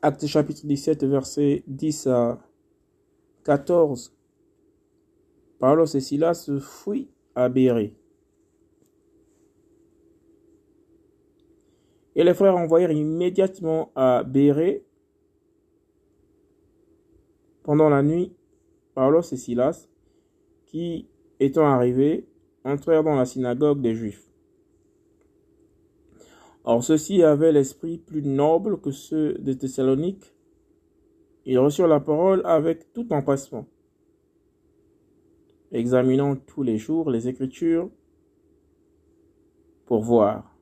Acte chapitre 17, verset 10 à 14. Paulos et Silas fuient à Béré. Et les frères envoyèrent immédiatement à Béré pendant la nuit Paulos et Silas, qui, étant arrivés, entrèrent dans la synagogue des Juifs. Or ceux-ci avaient l'esprit plus noble que ceux de Thessalonique. Ils reçurent la parole avec tout empressement, examinant tous les jours les Écritures pour voir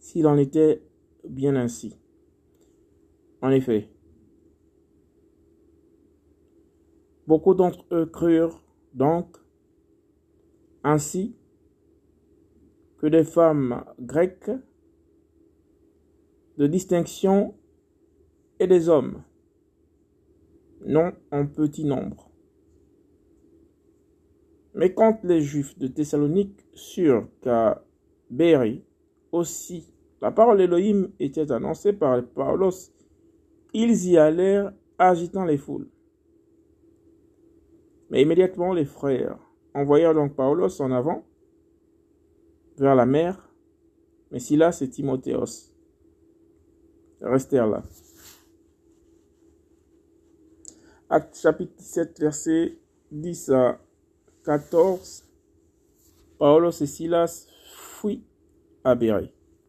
s'il en était bien ainsi. En effet, beaucoup d'entre eux crurent donc ainsi que des femmes grecques de distinction et des hommes, non en petit nombre. Mais quand les Juifs de Thessalonique surent qu'à Béry aussi la parole d'Élohim était annoncée par Paulos, ils y allèrent agitant les foules. Mais immédiatement les frères envoyèrent donc Paulos en avant vers la mer, mais Silas et Timothéos restèrent là. Acte chapitre 17, verset 10 à 14. Paulos et Silas fuient à Béry.